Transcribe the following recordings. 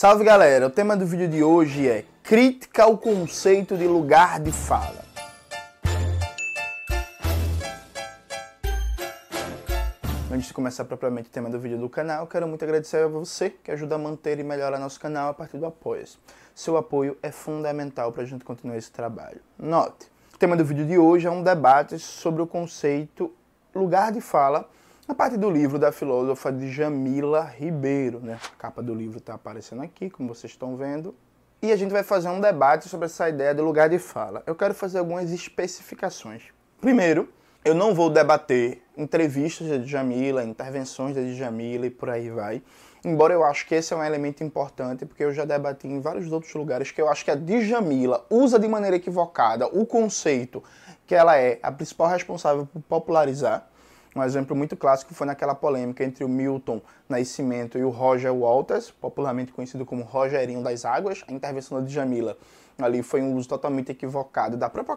Salve galera, o tema do vídeo de hoje é crítica ao conceito de lugar de fala. Antes de começar propriamente o tema do vídeo do canal, quero muito agradecer a você que ajuda a manter e melhorar nosso canal a partir do apoio. Seu apoio é fundamental para a gente continuar esse trabalho. Note, o tema do vídeo de hoje é um debate sobre o conceito lugar de fala a parte do livro da filósofa Djamila Ribeiro, né? A capa do livro está aparecendo aqui, como vocês estão vendo. E a gente vai fazer um debate sobre essa ideia de lugar de fala. Eu quero fazer algumas especificações. Primeiro, eu não vou debater entrevistas de Djamila, intervenções de Djamila e por aí vai. Embora eu acho que esse é um elemento importante, porque eu já debati em vários outros lugares que eu acho que a Djamila usa de maneira equivocada o conceito que ela é a principal responsável por popularizar um exemplo muito clássico foi naquela polêmica entre o Milton Nascimento e o Roger Walters, popularmente conhecido como Rogerinho das Águas. A intervenção da Djamila ali foi um uso totalmente equivocado da própria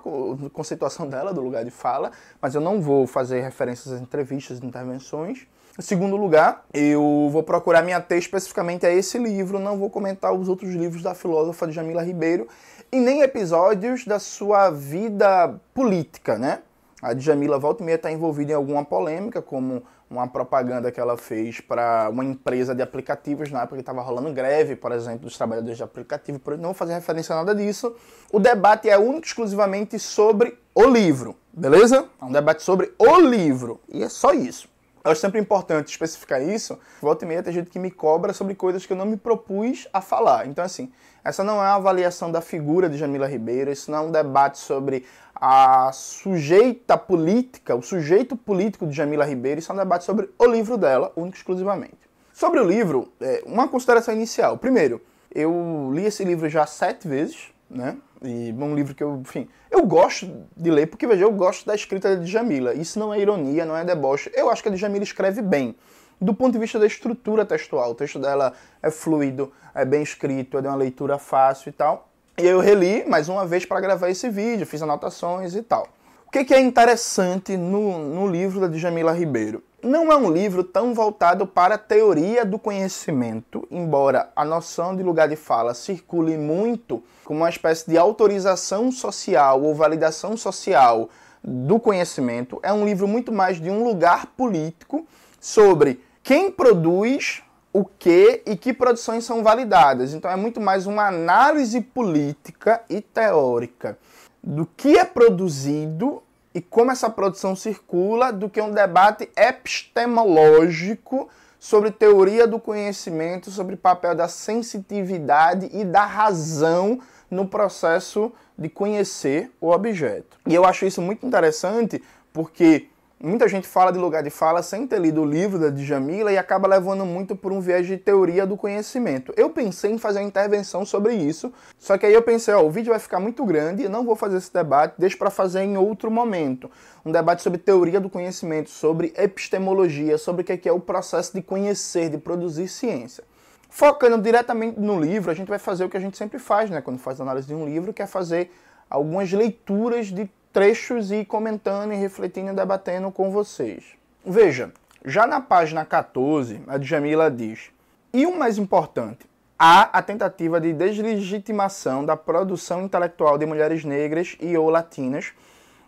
conceituação dela, do lugar de fala, mas eu não vou fazer referências às entrevistas e intervenções. Em segundo lugar, eu vou procurar me ater especificamente a esse livro, não vou comentar os outros livros da filósofa Djamila Ribeiro e nem episódios da sua vida política, né? A Djamila volta e meia está envolvida em alguma polêmica, como uma propaganda que ela fez para uma empresa de aplicativos na época que estava rolando greve, por exemplo, dos trabalhadores de aplicativo. Não vou fazer referência a nada disso. O debate é único exclusivamente sobre o livro, beleza? É um debate sobre o livro. E é só isso. É sempre importante especificar isso. Volta e meia tem gente que me cobra sobre coisas que eu não me propus a falar. Então, assim, essa não é uma avaliação da figura de Jamila Ribeiro, isso não é um debate sobre a sujeita política, o sujeito político de Jamila Ribeiro, isso é um debate sobre o livro dela, único exclusivamente. Sobre o livro, é, uma consideração inicial. Primeiro, eu li esse livro já sete vezes, né? E um livro que eu, enfim, eu gosto de ler, porque veja, eu gosto da escrita de Jamila. Isso não é ironia, não é deboche. Eu acho que a Jamila escreve bem. Do ponto de vista da estrutura textual, o texto dela é fluido, é bem escrito, é de uma leitura fácil e tal. E eu reli mais uma vez para gravar esse vídeo, fiz anotações e tal. O que, que é interessante no, no livro da Djamila Ribeiro? Não é um livro tão voltado para a teoria do conhecimento, embora a noção de lugar de fala circule muito como uma espécie de autorização social ou validação social do conhecimento. É um livro muito mais de um lugar político sobre quem produz o que e que produções são validadas. Então é muito mais uma análise política e teórica do que é produzido e como essa produção circula do que um debate epistemológico sobre teoria do conhecimento, sobre o papel da sensitividade e da razão no processo de conhecer o objeto. E eu acho isso muito interessante porque Muita gente fala de lugar de fala sem ter lido o livro da Djamila e acaba levando muito por um viés de teoria do conhecimento. Eu pensei em fazer uma intervenção sobre isso, só que aí eu pensei, ó, o vídeo vai ficar muito grande e não vou fazer esse debate, deixo para fazer em outro momento. Um debate sobre teoria do conhecimento, sobre epistemologia, sobre o que é o processo de conhecer, de produzir ciência. Focando diretamente no livro, a gente vai fazer o que a gente sempre faz, né, quando faz análise de um livro, que é fazer algumas leituras de trechos e comentando e refletindo e debatendo com vocês. Veja, já na página 14, a Djamila diz: E o mais importante, há a tentativa de deslegitimação da produção intelectual de mulheres negras e ou latinas,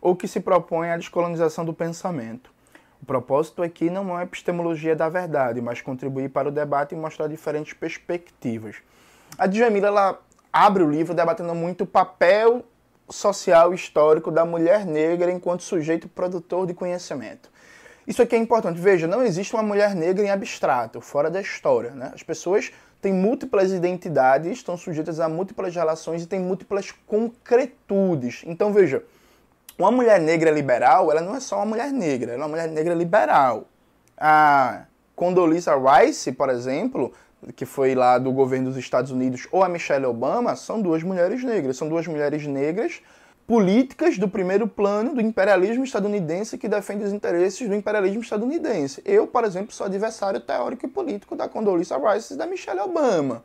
ou que se propõe a descolonização do pensamento. O propósito aqui não é epistemologia da verdade, mas contribuir para o debate e mostrar diferentes perspectivas. A Djamila ela abre o livro debatendo muito o papel social histórico da mulher negra enquanto sujeito produtor de conhecimento. Isso aqui é importante. Veja, não existe uma mulher negra em abstrato, fora da história. Né? As pessoas têm múltiplas identidades, estão sujeitas a múltiplas relações e têm múltiplas concretudes. Então, veja, uma mulher negra liberal, ela não é só uma mulher negra, ela é uma mulher negra liberal. A Condoleezza Rice, por exemplo, que foi lá do governo dos Estados Unidos, ou a Michelle Obama, são duas mulheres negras. São duas mulheres negras políticas do primeiro plano do imperialismo estadunidense que defendem os interesses do imperialismo estadunidense. Eu, por exemplo, sou adversário teórico e político da Condoleezza Rice e da Michelle Obama,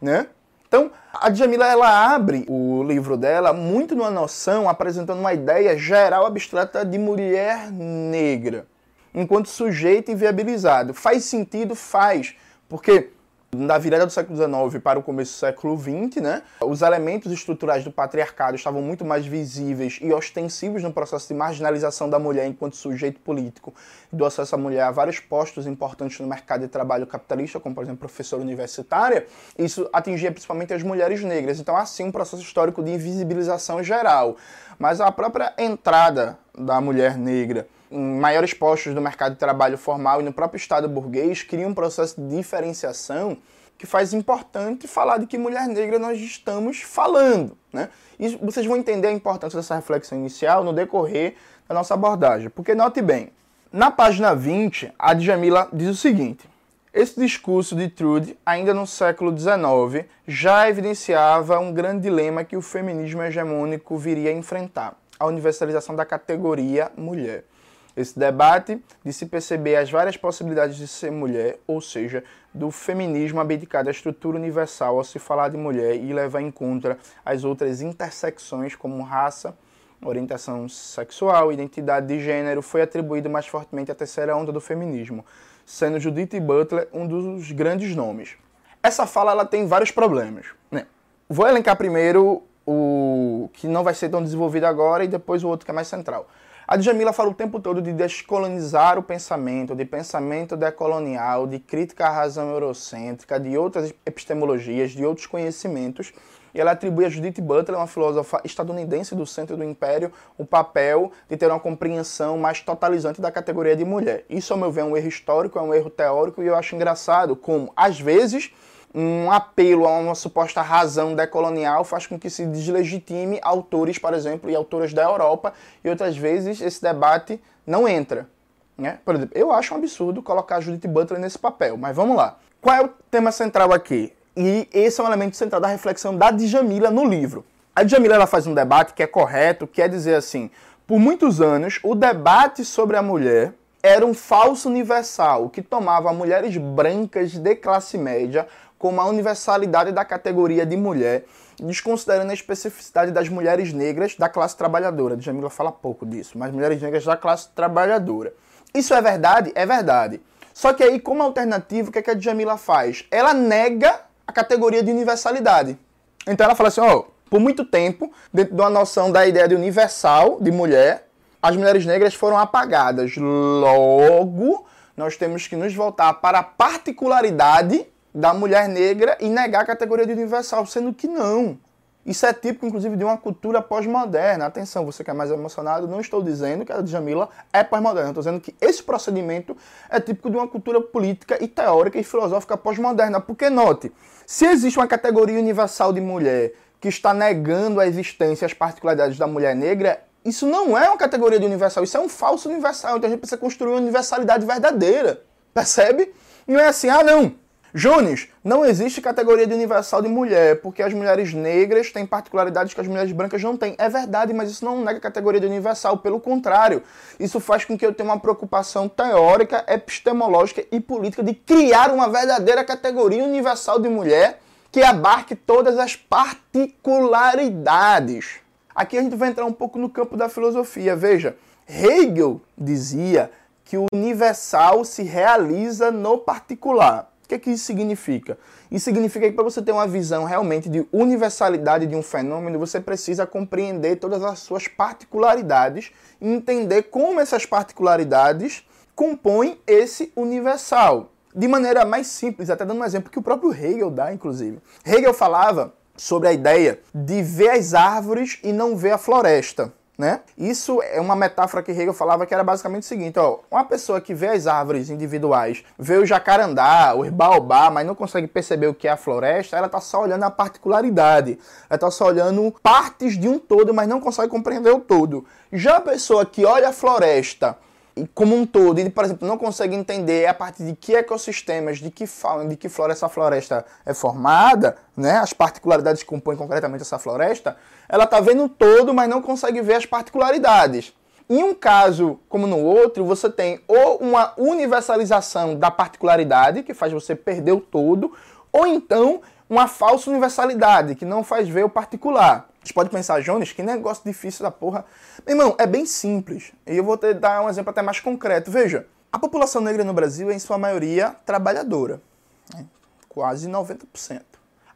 né? Então, a Djamila ela abre o livro dela muito numa noção, apresentando uma ideia geral abstrata de mulher negra, enquanto sujeito inviabilizado. Faz sentido? Faz. Porque da virada do século XIX para o começo do século XX, né? Os elementos estruturais do patriarcado estavam muito mais visíveis e ostensivos no processo de marginalização da mulher enquanto sujeito político e do acesso à mulher a vários postos importantes no mercado de trabalho capitalista, como por exemplo professora universitária. Isso atingia principalmente as mulheres negras. Então, assim, um processo histórico de invisibilização geral. Mas a própria entrada da mulher negra em maiores postos do mercado de trabalho formal e no próprio Estado burguês, cria um processo de diferenciação que faz importante falar de que mulher negra nós estamos falando. Né? E vocês vão entender a importância dessa reflexão inicial no decorrer da nossa abordagem. Porque note bem, na página 20, a Djamila diz o seguinte: esse discurso de Trude, ainda no século XIX, já evidenciava um grande dilema que o feminismo hegemônico viria a enfrentar: a universalização da categoria mulher. Esse debate de se perceber as várias possibilidades de ser mulher, ou seja, do feminismo abdicado à estrutura universal ao se falar de mulher e levar em conta as outras intersecções como raça, orientação sexual, identidade de gênero, foi atribuído mais fortemente à terceira onda do feminismo, sendo Judith Butler um dos grandes nomes. Essa fala ela tem vários problemas. Né? Vou elencar primeiro o que não vai ser tão desenvolvido agora e depois o outro que é mais central. A Djamila fala o tempo todo de descolonizar o pensamento, de pensamento decolonial, de crítica à razão eurocêntrica, de outras epistemologias, de outros conhecimentos. E ela atribui a Judith Butler, uma filósofa estadunidense do centro do império, o papel de ter uma compreensão mais totalizante da categoria de mulher. Isso, ao meu ver, é um erro histórico, é um erro teórico, e eu acho engraçado como, às vezes, um apelo a uma suposta razão decolonial faz com que se deslegitime autores, por exemplo, e autoras da Europa, e outras vezes esse debate não entra. Né? Por exemplo, eu acho um absurdo colocar Judith Butler nesse papel, mas vamos lá. Qual é o tema central aqui? E esse é um elemento central da reflexão da Djamila no livro. A Djamila ela faz um debate que é correto, quer é dizer assim, por muitos anos o debate sobre a mulher era um falso universal que tomava mulheres brancas de classe média como a universalidade da categoria de mulher, desconsiderando a especificidade das mulheres negras da classe trabalhadora. Jamila fala pouco disso, mas mulheres negras da classe trabalhadora. Isso é verdade? É verdade. Só que aí, como alternativa, o que, é que a Djamila faz? Ela nega a categoria de universalidade. Então ela fala assim, ó, oh, por muito tempo, dentro de uma noção da ideia de universal, de mulher, as mulheres negras foram apagadas. Logo, nós temos que nos voltar para a particularidade da mulher negra e negar a categoria de universal, sendo que não. Isso é típico, inclusive, de uma cultura pós-moderna. Atenção, você que é mais emocionado, não estou dizendo que a Djamila é pós-moderna. Estou dizendo que esse procedimento é típico de uma cultura política e teórica e filosófica pós-moderna. Porque, note, se existe uma categoria universal de mulher que está negando a existência e as particularidades da mulher negra, isso não é uma categoria de universal, isso é um falso universal. Então a gente precisa construir uma universalidade verdadeira. Percebe? Não é assim, ah, não. Jones, não existe categoria de universal de mulher, porque as mulheres negras têm particularidades que as mulheres brancas não têm. É verdade, mas isso não nega a categoria de universal, pelo contrário. Isso faz com que eu tenha uma preocupação teórica, epistemológica e política de criar uma verdadeira categoria universal de mulher que abarque todas as particularidades. Aqui a gente vai entrar um pouco no campo da filosofia. Veja, Hegel dizia que o universal se realiza no particular. O que, é que isso significa? Isso significa que para você ter uma visão realmente de universalidade de um fenômeno, você precisa compreender todas as suas particularidades e entender como essas particularidades compõem esse universal. De maneira mais simples, até dando um exemplo que o próprio Hegel dá, inclusive. Hegel falava sobre a ideia de ver as árvores e não ver a floresta né? Isso é uma metáfora que Hegel falava que era basicamente o seguinte, ó, uma pessoa que vê as árvores individuais, vê o jacarandá, o baobá, mas não consegue perceber o que é a floresta, ela está só olhando a particularidade, ela está só olhando partes de um todo, mas não consegue compreender o todo. Já a pessoa que olha a floresta como um todo, e por exemplo, não consegue entender a partir de que ecossistemas, de que fauna, de que flora essa floresta é formada, né, as particularidades que compõem concretamente essa floresta, ela está vendo todo, mas não consegue ver as particularidades. Em um caso como no outro, você tem ou uma universalização da particularidade, que faz você perder o todo, ou então uma falsa universalidade, que não faz ver o particular. Você pode pensar, Jones, que negócio difícil da porra. Meu irmão, é bem simples. E eu vou te dar um exemplo até mais concreto. Veja, a população negra no Brasil é, em sua maioria, trabalhadora. quase 90%.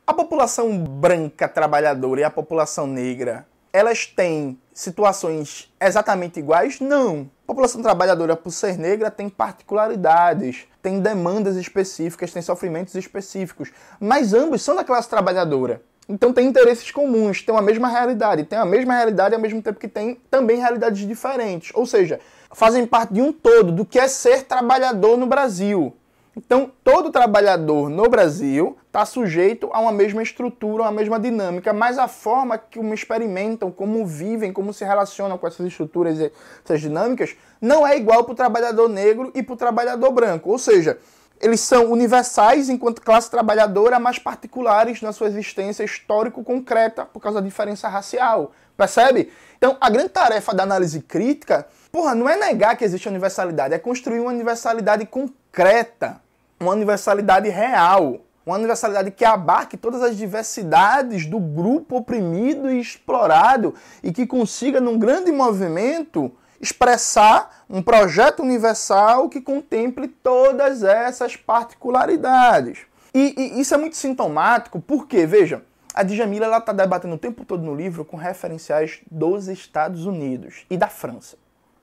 A população branca trabalhadora e a população negra, elas têm situações exatamente iguais? Não. A população trabalhadora, por ser negra, tem particularidades, tem demandas específicas, tem sofrimentos específicos, mas ambos são da classe trabalhadora. Então tem interesses comuns, tem a mesma realidade, tem a mesma realidade ao mesmo tempo que tem também realidades diferentes. Ou seja, fazem parte de um todo do que é ser trabalhador no Brasil. Então, todo trabalhador no Brasil está sujeito a uma mesma estrutura, a mesma dinâmica, mas a forma como experimentam, como vivem, como se relacionam com essas estruturas e essas dinâmicas não é igual para o trabalhador negro e para o trabalhador branco. Ou seja, eles são universais enquanto classe trabalhadora, mas particulares na sua existência histórico-concreta por causa da diferença racial. Percebe? Então, a grande tarefa da análise crítica, porra, não é negar que existe universalidade, é construir uma universalidade concreta, uma universalidade real, uma universalidade que abarque todas as diversidades do grupo oprimido e explorado e que consiga, num grande movimento, expressar um projeto universal que contemple todas essas particularidades. E, e isso é muito sintomático porque, veja, a Djamila está debatendo o tempo todo no livro com referenciais dos Estados Unidos e da França.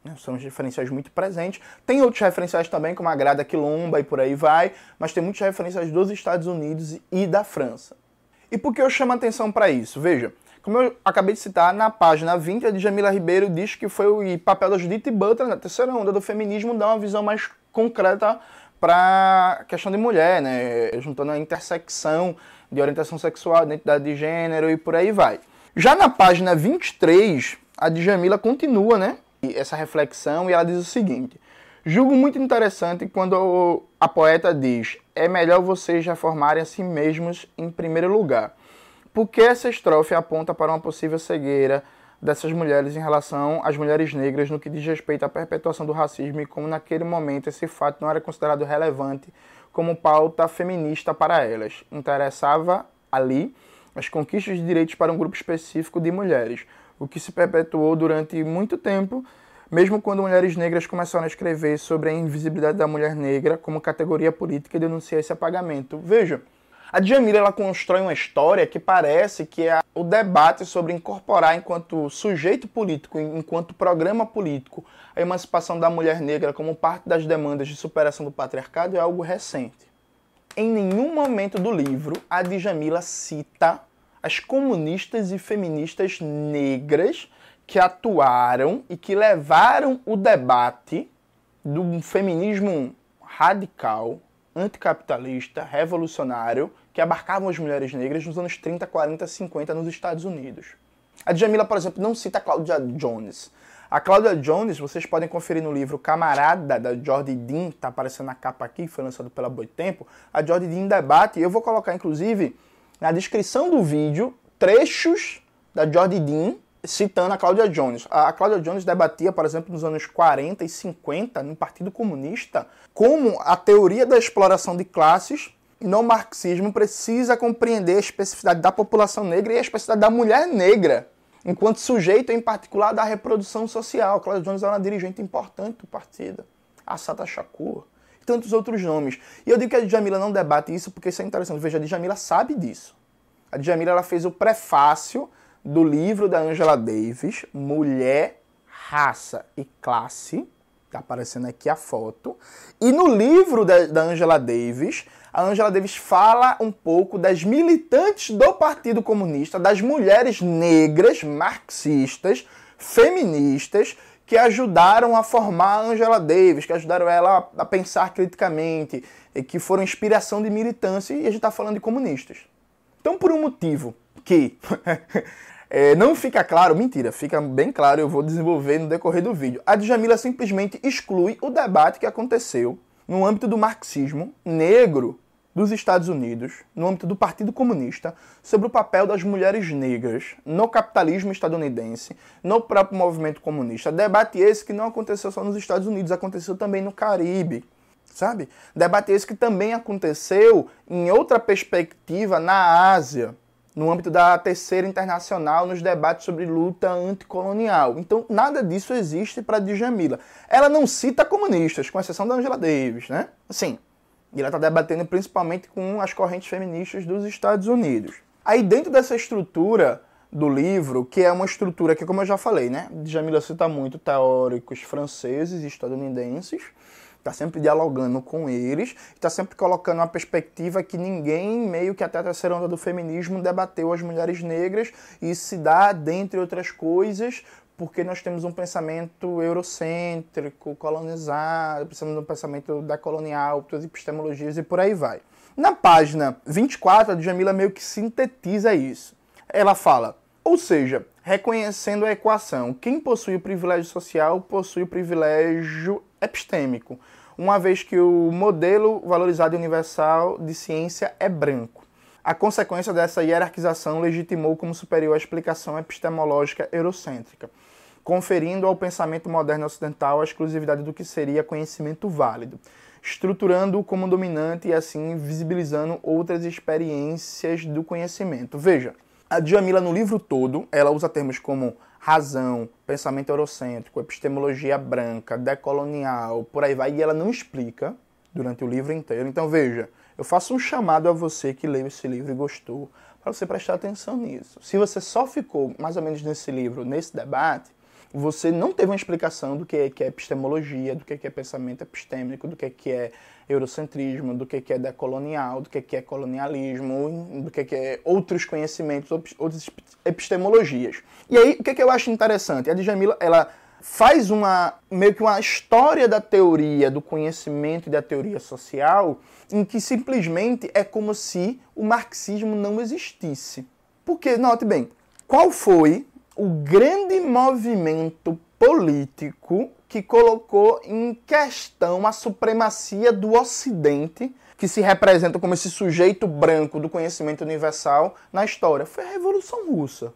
Né? São referenciais muito presentes. Tem outros referenciais também, como a Grada Quilomba e por aí vai, mas tem muitos referenciais dos Estados Unidos e da França. E por que eu chamo atenção para isso? Veja, como eu acabei de citar, na página 20, a Djamila Ribeiro diz que foi o papel da Judith Butler na terceira onda do feminismo dar uma visão mais concreta para a questão de mulher, né? juntando a intersecção de orientação sexual, identidade de gênero e por aí vai. Já na página 23, a Djamila continua né, essa reflexão e ela diz o seguinte: Julgo muito interessante quando a poeta diz: é melhor vocês reformarem a si mesmos em primeiro lugar. Porque essa estrofe aponta para uma possível cegueira dessas mulheres em relação às mulheres negras no que diz respeito à perpetuação do racismo e como naquele momento esse fato não era considerado relevante como pauta feminista para elas. Interessava ali as conquistas de direitos para um grupo específico de mulheres, o que se perpetuou durante muito tempo, mesmo quando mulheres negras começaram a escrever sobre a invisibilidade da mulher negra como categoria política e denunciar esse apagamento. Veja, a Djamila ela constrói uma história que parece que é o debate sobre incorporar enquanto sujeito político, enquanto programa político, a emancipação da mulher negra como parte das demandas de superação do patriarcado é algo recente. Em nenhum momento do livro a Djamila cita as comunistas e feministas negras que atuaram e que levaram o debate do feminismo radical, anticapitalista, revolucionário, que abarcavam as mulheres negras nos anos 30, 40, 50 nos Estados Unidos. A Djamila, por exemplo, não cita a Claudia Jones. A Claudia Jones, vocês podem conferir no livro Camarada, da Jordi Dean, está aparecendo na capa aqui, foi lançado pela Boitempo. A Jordi Dean debate, eu vou colocar, inclusive, na descrição do vídeo, trechos da Jordi Dean citando a Cláudia Jones. A Cláudia Jones debatia, por exemplo, nos anos 40 e 50, no Partido Comunista, como a teoria da exploração de classes no marxismo precisa compreender a especificidade da população negra e a especificidade da mulher negra, enquanto sujeito, em particular, da reprodução social. Cláudia Jones era uma dirigente importante do partido. Assata Shakur e tantos outros nomes. E eu digo que a Djamila não debate isso porque isso é interessante. Veja, a Djamila sabe disso. A Djamila ela fez o prefácio do livro da Angela Davis, Mulher, Raça e Classe. Está aparecendo aqui a foto. E no livro da, da Angela Davis, a Angela Davis fala um pouco das militantes do Partido Comunista, das mulheres negras, marxistas, feministas, que ajudaram a formar a Angela Davis, que ajudaram ela a pensar criticamente, e que foram inspiração de militância, e a gente está falando de comunistas. Então, por um motivo que é, não fica claro, mentira, fica bem claro, eu vou desenvolver no decorrer do vídeo. A Djamila simplesmente exclui o debate que aconteceu no âmbito do marxismo negro dos Estados Unidos, no âmbito do Partido Comunista, sobre o papel das mulheres negras no capitalismo estadunidense, no próprio movimento comunista. Debate esse que não aconteceu só nos Estados Unidos, aconteceu também no Caribe, sabe? Debate esse que também aconteceu em outra perspectiva na Ásia, no âmbito da terceira internacional, nos debates sobre luta anticolonial. Então, nada disso existe para Djamila. Ela não cita comunistas, com exceção da Angela Davis, né? Assim, E ela está debatendo principalmente com as correntes feministas dos Estados Unidos. Aí dentro dessa estrutura do livro, que é uma estrutura que, como eu já falei, né? Jamila cita muito teóricos franceses e estadunidenses, está sempre dialogando com eles, está sempre colocando uma perspectiva que ninguém, meio que até a terceira onda do feminismo, debateu as mulheres negras, e se dá, dentre outras coisas, porque nós temos um pensamento eurocêntrico, colonizado, precisamos de um pensamento decolonial, outras epistemologias e por aí vai. Na página 24, a Djamila meio que sintetiza isso. Ela fala, ou seja, reconhecendo a equação, quem possui o privilégio social possui o privilégio epistêmico, uma vez que o modelo valorizado e universal de ciência é branco. A consequência dessa hierarquização legitimou como superior a explicação epistemológica eurocêntrica conferindo ao pensamento moderno ocidental a exclusividade do que seria conhecimento válido, estruturando-o como dominante e assim visibilizando outras experiências do conhecimento. Veja, a Djamila no livro todo, ela usa termos como razão, pensamento eurocêntrico, epistemologia branca, decolonial, por aí vai, e ela não explica durante o livro inteiro. Então veja, eu faço um chamado a você que leu esse livro e gostou, para você prestar atenção nisso. Se você só ficou mais ou menos nesse livro, nesse debate, você não teve uma explicação do que é, que é epistemologia, do que é, que é pensamento epistêmico, do que é, que é eurocentrismo, do que que é decolonial, do que que é colonialismo, do que que é outros conhecimentos, outras epistemologias. E aí, o que, que eu acho interessante? A Djamila, ela faz uma meio que uma história da teoria do conhecimento e da teoria social em que simplesmente é como se o marxismo não existisse. Porque, note bem, qual foi o grande movimento político que colocou em questão a supremacia do Ocidente, que se representa como esse sujeito branco do conhecimento universal na história, foi a Revolução Russa.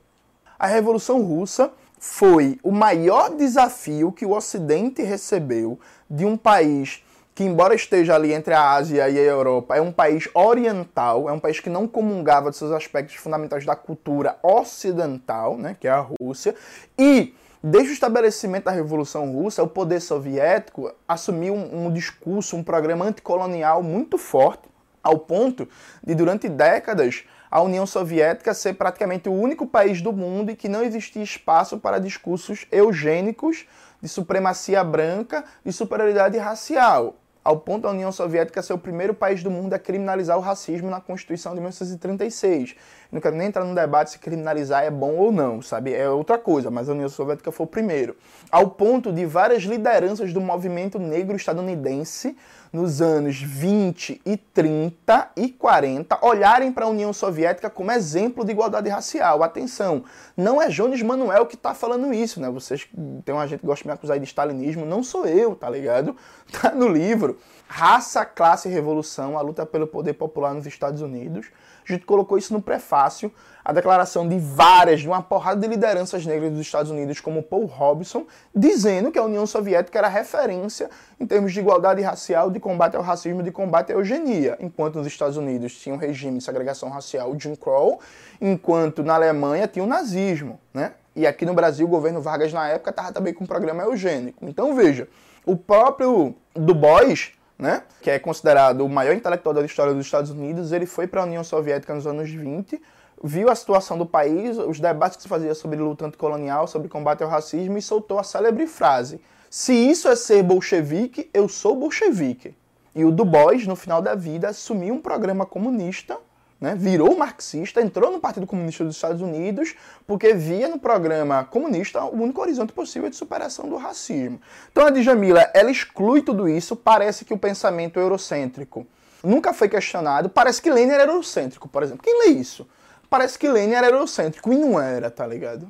A Revolução Russa foi o maior desafio que o Ocidente recebeu de um país que, embora esteja ali entre a Ásia e a Europa, é um país oriental, é um país que não comungava de seus aspectos fundamentais da cultura ocidental, né, que é a Rússia, e desde o estabelecimento da Revolução Russa, o poder soviético assumiu um, um discurso, um programa anticolonial muito forte, ao ponto de, durante décadas, a União Soviética ser praticamente o único país do mundo em que não existia espaço para discursos eugênicos de supremacia branca e superioridade racial ao ponto da União Soviética ser o primeiro país do mundo a criminalizar o racismo na Constituição de 1936. Não quero nem entrar no debate se criminalizar é bom ou não, sabe? É outra coisa, mas a União Soviética foi o primeiro. Ao ponto de várias lideranças do movimento negro estadunidense nos anos 20 e 30 e 40 olharem para a União Soviética como exemplo de igualdade racial. Atenção, não é Jones Manuel que está falando isso, né? Vocês tem uma gente que gosta de me acusar de stalinismo, não sou eu, tá ligado? Tá no livro. Raça, Classe e Revolução, a luta pelo poder popular nos Estados Unidos. A gente colocou isso no prefácio, a declaração de várias, de uma porrada de lideranças negras dos Estados Unidos, como Paul Robson, dizendo que a União Soviética era referência em termos de igualdade racial, de combate ao racismo, de combate à eugenia. Enquanto nos Estados Unidos tinha um regime de segregação racial, Jim Crow, enquanto na Alemanha tinha o nazismo, né? E aqui no Brasil, o governo Vargas, na época, estava também com um programa eugênico. Então, veja, o próprio Du Bois, né, que é considerado o maior intelectual da história dos Estados Unidos, ele foi para a União Soviética nos anos 20, viu a situação do país, os debates que se fazia sobre luta anticolonial, sobre combate ao racismo e soltou a célebre frase: "Se isso é ser bolchevique, eu sou bolchevique". E o Du Bois, no final da vida, assumiu um programa comunista né, virou marxista, entrou no Partido Comunista dos Estados Unidos, porque via no programa comunista o único horizonte possível de superação do racismo. Então a Djamila, ela exclui tudo isso, parece que o pensamento eurocêntrico nunca foi questionado, parece que Lenin era eurocêntrico, por exemplo. Quem lê isso? Parece que Lenin era eurocêntrico, e não era, tá ligado?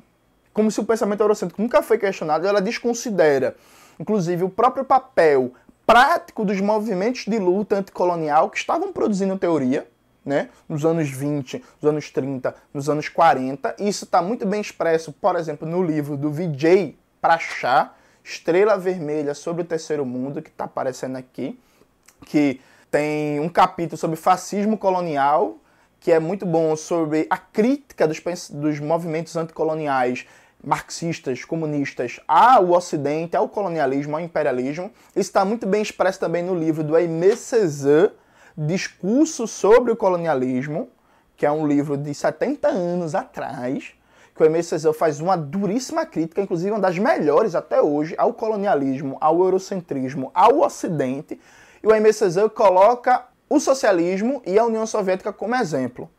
Como se o pensamento eurocêntrico nunca foi questionado, ela desconsidera, inclusive, o próprio papel prático dos movimentos de luta anticolonial que estavam produzindo teoria, né? nos anos 20, nos anos 30, nos anos 40. Isso está muito bem expresso, por exemplo, no livro do Vijay Prachá, Estrela Vermelha sobre o Terceiro Mundo, que está aparecendo aqui, que tem um capítulo sobre fascismo colonial, que é muito bom sobre a crítica dos, dos movimentos anticoloniais marxistas, comunistas ao Ocidente, ao colonialismo, ao imperialismo. Isso está muito bem expresso também no livro do Aimé Césaire, Discurso sobre o Colonialismo, que é um livro de 70 anos atrás, que o Aimé Césaire faz uma duríssima crítica, inclusive uma das melhores até hoje, ao colonialismo, ao eurocentrismo, ao Ocidente. E o Aimé Césaire coloca o socialismo e a União Soviética como exemplo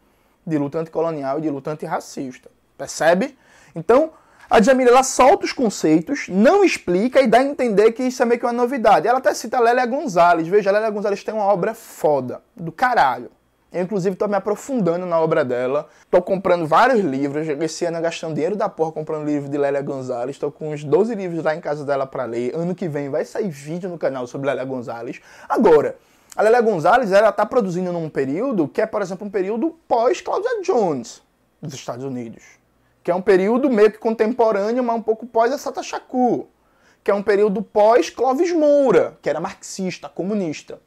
de luta anticolonial e de luta antirracista. Percebe? Então, a Djamila ela solta os conceitos, não explica e dá a entender que isso é meio que uma novidade. Ela até cita Lélia Gonzalez. Veja, Lélia Gonzalez tem uma obra foda, do caralho. Eu, inclusive, estou me aprofundando na obra dela. Estou comprando vários livros. Esse ano gastando dinheiro da porra comprando livro de Lélia Gonzalez. Estou com uns 12 livros lá em casa dela para ler. Ano que vem vai sair vídeo no canal sobre Lélia Gonzalez. Agora, a Lélia Gonzalez ela está produzindo num período que é, por exemplo, um período pós-Claudia Jones dos Estados Unidos. Que é um período meio que contemporâneo, mas um pouco pós Assata Shakur. Que é um período pós-Clóvis Moura, que era marxista, comunista.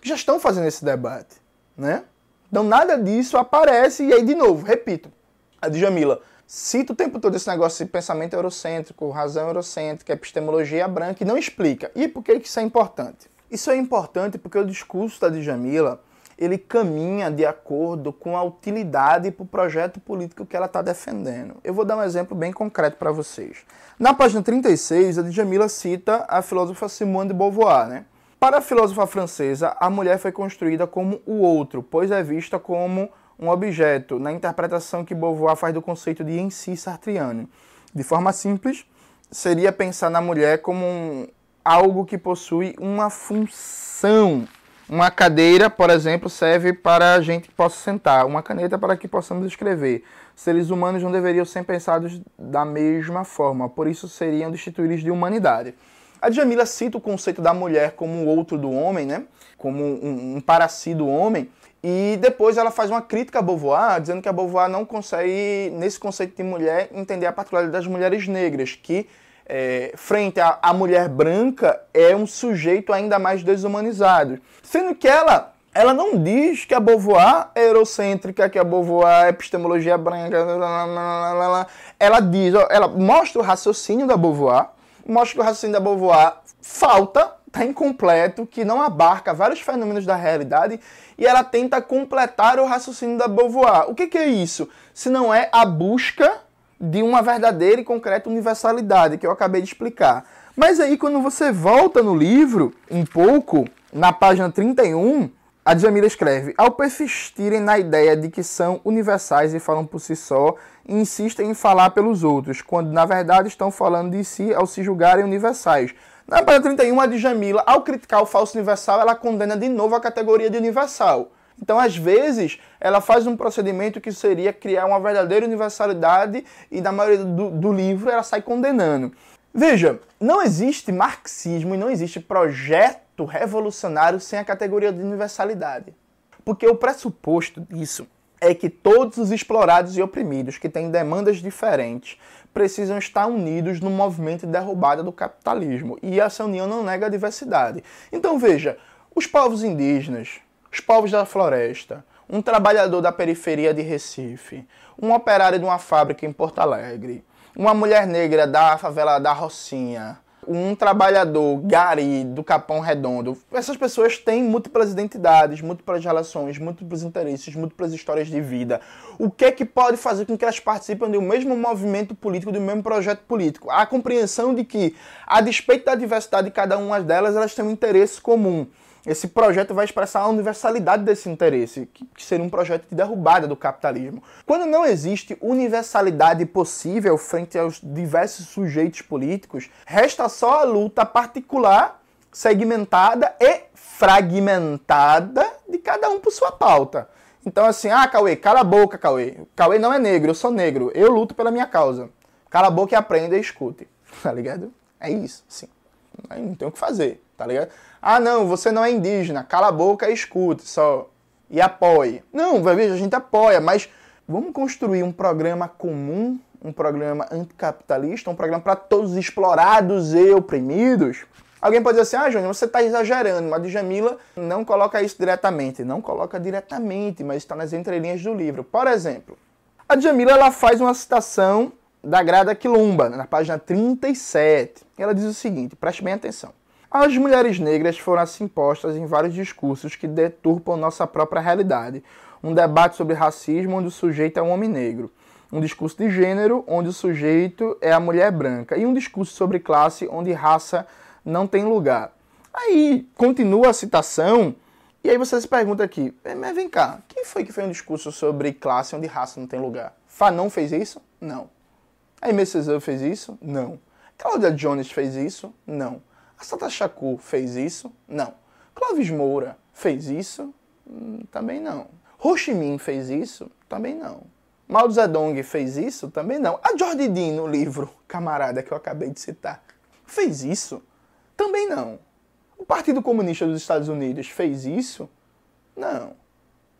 Que já estão fazendo esse debate, né? Então nada disso aparece, e aí de novo, repito, a Djamila cita o tempo todo esse negócio de pensamento eurocêntrico, razão eurocêntrica, epistemologia branca e não explica. E por que isso é importante? Isso é importante porque o discurso da Djamila ele caminha de acordo com a utilidade para o projeto político que ela está defendendo. Eu vou dar um exemplo bem concreto para vocês. Na página 36, a Djamila cita a filósofa Simone de Beauvoir, né? Para a filósofa francesa, a mulher foi construída como o outro, pois é vista como um objeto, na interpretação que Beauvoir faz do conceito de em si sartriano. De forma simples, seria pensar na mulher como um, algo que possui uma função. Uma cadeira, por exemplo, serve para a gente que possa sentar, uma caneta para que possamos escrever. Seres humanos não deveriam ser pensados da mesma forma, por isso seriam destituídos de humanidade. A Djamila cita o conceito da mulher como outro do homem, né? como um, um para si do homem, e depois ela faz uma crítica a Beauvoir, dizendo que a Beauvoir não consegue, nesse conceito de mulher, entender a particularidade das mulheres negras, que é, frente à, mulher branca é um sujeito ainda mais desumanizado. Sendo que ela ela não diz que a Beauvoir é eurocêntrica, que a Beauvoir é epistemologia branca. Ela diz, ela mostra o raciocínio da Beauvoir, mostra que o raciocínio da Beauvoir falta, está incompleto, que não abarca vários fenômenos da realidade e ela tenta completar o raciocínio da Beauvoir. O que, que é isso? Se não é a busca de uma verdadeira e concreta universalidade, que eu acabei de explicar. Mas aí, quando você volta no livro, um pouco, na página 31, a Djamila escreve: Ao persistirem na ideia de que são universais e falam por si só, insistem em falar pelos outros, quando na verdade estão falando de si ao se julgarem universais. Na página 31, a Djamila, ao criticar o falso universal, ela condena de novo a categoria de universal. Então, às vezes, ela faz um procedimento que seria criar uma verdadeira universalidade e, na maioria do, do livro, ela sai condenando. Veja, não existe marxismo e não existe projeto revolucionário sem a categoria de universalidade. Porque o pressuposto disso é que todos os explorados e oprimidos que têm demandas diferentes precisam estar unidos no movimento de derrubada do capitalismo. E essa união não nega a diversidade. Então veja, os povos indígenas, os povos da floresta, um trabalhador da periferia de Recife, um operário de uma fábrica em Porto Alegre, uma mulher negra da favela da Rocinha, um trabalhador gari do Capão Redondo, essas pessoas têm múltiplas identidades, múltiplas relações, múltiplos interesses, múltiplas histórias de vida. O que é que pode fazer com que elas participem do mesmo movimento político, do mesmo projeto político? A compreensão de que, a despeito da diversidade de cada uma delas, elas têm um interesse comum. Esse projeto vai expressar a universalidade desse interesse, que, seria um projeto de derrubada do capitalismo. Quando não existe universalidade possível frente aos diversos sujeitos políticos, resta só a luta particular, segmentada e fragmentada de cada um por sua pauta. Então, assim, ah, Cauê, cala a boca, Cauê. Cauê não é negro, eu sou negro. Eu luto pela minha causa. Cala a boca e aprenda e escute. Tá ligado? É isso, sim. Não tem o que fazer, tá ligado? Ah, não, você não é indígena. Cala a boca e escute só. E apoie. Não, ver, a gente apoia, mas vamos construir um programa comum, um programa anticapitalista, um programa para todos os explorados e oprimidos. Alguém pode dizer assim, ah, Júnior, você está exagerando, mas Djamila não coloca isso diretamente. Não coloca diretamente, mas está nas entrelinhas do livro. Por exemplo, a Djamila ela faz uma citação da Grada Quilomba, na página 37. Ela diz o seguinte, preste bem atenção. As mulheres negras foram assim postas em vários discursos que deturpam nossa própria realidade. Um debate sobre racismo onde o sujeito é um homem negro. Um discurso de gênero onde o sujeito é a mulher branca. E um discurso sobre classe onde raça não tem lugar. Aí continua a citação, e aí você se pergunta aqui, mas vem cá, quem foi que fez um discurso sobre classe onde raça não tem lugar? Fanon fez isso? Não. A Césaire fez isso? Não. Cláudia Jones fez isso? Não. A Sata Shakur fez isso? Não. Clóvis Moura fez isso? Hum, também não. Ho Chi Minh fez isso? Também não. Mao Zedong fez isso? Também não. A Jordi Dean, no livro Camarada, que eu acabei de citar, fez isso? Também não. O Partido Comunista dos Estados Unidos fez isso? Não.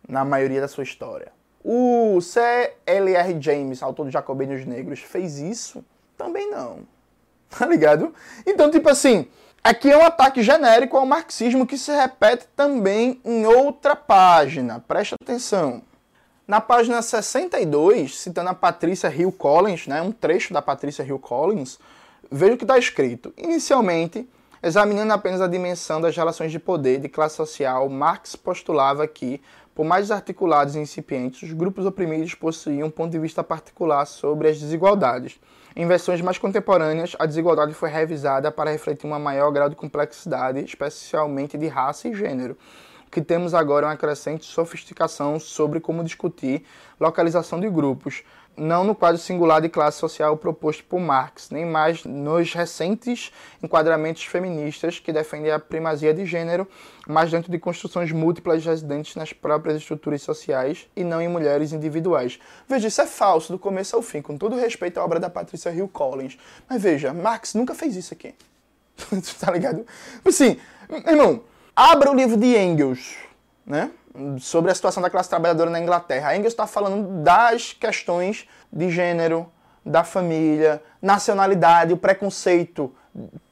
Na maioria da sua história. O C.L.R. James, autor dos Jacobinos Negros, fez isso? Também não. Tá ligado? Então, tipo assim, aqui é um ataque genérico ao marxismo que se repete também em outra página. Presta atenção. Na página 62, citando a Patrícia Hill Collins, né, um trecho da Patrícia Hill Collins, veja o que está escrito. Inicialmente, Examinando apenas a dimensão das relações de poder de classe social, Marx postulava que, por mais desarticulados e incipientes, os grupos oprimidos possuíam um ponto de vista particular sobre as desigualdades. Em versões mais contemporâneas, a desigualdade foi revisada para refletir um maior grau de complexidade, especialmente de raça e gênero. O que temos agora é uma crescente sofisticação sobre como discutir localização de grupos, não no quadro singular de classe social proposto por Marx, nem mais nos recentes enquadramentos feministas que defendem a primazia de gênero, mas dentro de construções múltiplas residentes nas próprias estruturas sociais e não em mulheres individuais. Veja, isso é falso do começo ao fim, com todo respeito à obra da Patrícia Hill Collins. Mas veja, Marx nunca fez isso aqui. tá ligado? Assim, irmão, abra o livro de Engels, né? Sobre a situação da classe trabalhadora na Inglaterra. Engels está falando das questões de gênero, da família, nacionalidade, o preconceito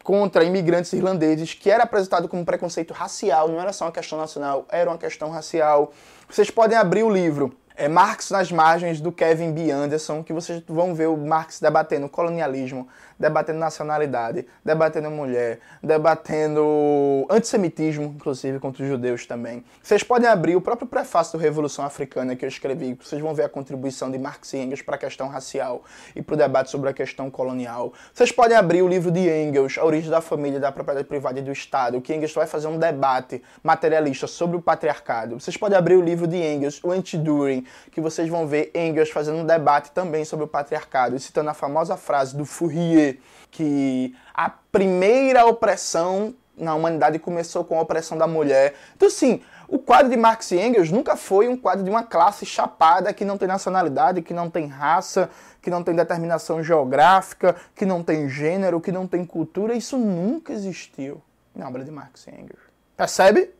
contra imigrantes irlandeses, que era apresentado como preconceito racial, não era só uma questão nacional, era uma questão racial. Vocês podem abrir o livro é Marx nas margens do Kevin B. Anderson, que vocês vão ver o Marx debatendo colonialismo, debatendo nacionalidade, debatendo mulher, debatendo antissemitismo, inclusive contra os judeus também. Vocês podem abrir o próprio prefácio do Revolução Africana que eu escrevi, vocês vão ver a contribuição de Marx e Engels para a questão racial e para o debate sobre a questão colonial. Vocês podem abrir o livro de Engels, A Origem da Família, da Propriedade Privada e do Estado, que Engels vai fazer um debate materialista sobre o patriarcado. Vocês podem abrir o livro de Engels, O Anti-During, que vocês vão ver Engels fazendo um debate também sobre o patriarcado, citando a famosa frase do Fourier, que a primeira opressão na humanidade começou com a opressão da mulher. Então, sim, o quadro de Marx e Engels nunca foi um quadro de uma classe chapada que não tem nacionalidade, que não tem raça, que não tem determinação geográfica, que não tem gênero, que não tem cultura. Isso nunca existiu na obra de Marx e Engels. Percebe?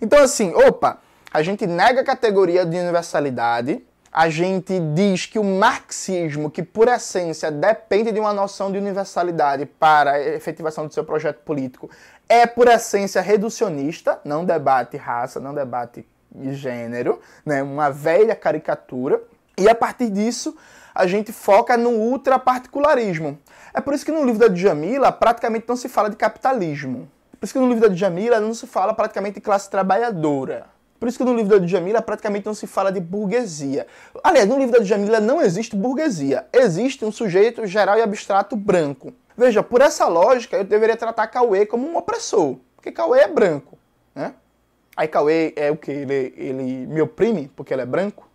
Então, assim, opa, a gente nega a categoria de universalidade, a gente diz que o marxismo, que por essência depende de uma noção de universalidade para a efetivação do seu projeto político, é por essência reducionista, não debate raça, não debate gênero, né? uma velha caricatura. E a partir disso, a gente foca no ultraparticularismo. É por isso que no livro da Djamila praticamente não se fala de capitalismo. Por isso que no livro da Djamila não se fala praticamente de classe trabalhadora. Por isso que no livro da Djamila praticamente não se fala de burguesia. Aliás, no livro da Djamila não existe burguesia. Existe um sujeito geral e abstrato branco. Veja, por essa lógica, eu deveria tratar Cauê como um opressor. Porque Cauê é branco. Né? Aí Cauê é o que? Ele, ele me oprime porque ele é branco?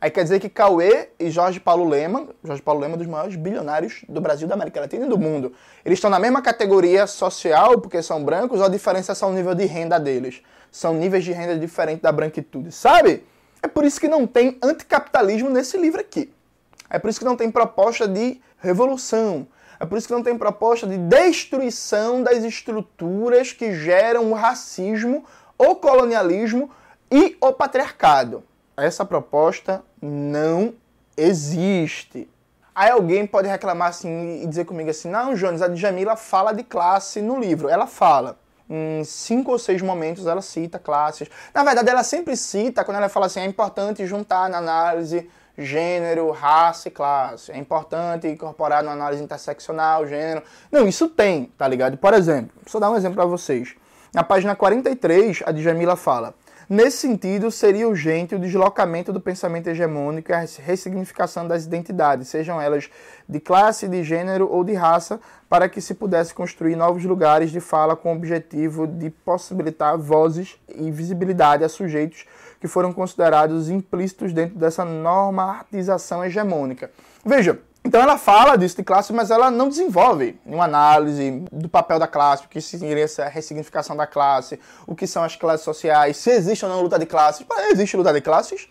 Aí quer dizer que Cauê e Jorge Paulo Lema, Jorge Paulo Lema é um dos maiores bilionários do Brasil, da América Latina e do mundo. Eles estão na mesma categoria social porque são brancos ou a diferença é só o nível de renda deles? São níveis de renda diferentes da branquitude, sabe? É por isso que não tem anticapitalismo nesse livro aqui. É por isso que não tem proposta de revolução. É por isso que não tem proposta de destruição das estruturas que geram o racismo, o colonialismo e o patriarcado essa proposta não existe. Aí alguém pode reclamar assim e dizer comigo assim: não, Jones, a Djamila fala de classe no livro. Ela fala. Em cinco ou seis momentos ela cita classes. Na verdade, ela sempre cita, quando ela fala assim, é importante juntar na análise gênero, raça e classe. É importante incorporar na análise interseccional, gênero. Não, isso tem, tá ligado? Por exemplo, só dar um exemplo para vocês. Na página 43, a Djamila fala: Nesse sentido, seria urgente o deslocamento do pensamento hegemônico e a ressignificação das identidades, sejam elas de classe, de gênero ou de raça, para que se pudesse construir novos lugares de fala com o objetivo de possibilitar vozes e visibilidade a sujeitos que foram considerados implícitos dentro dessa normatização hegemônica. Veja, então ela fala disso de classe, mas ela não desenvolve uma análise do papel da classe, o que seria essa ressignificação da classe, o que são as classes sociais, se existe ou não luta de classes. Existe luta de classes?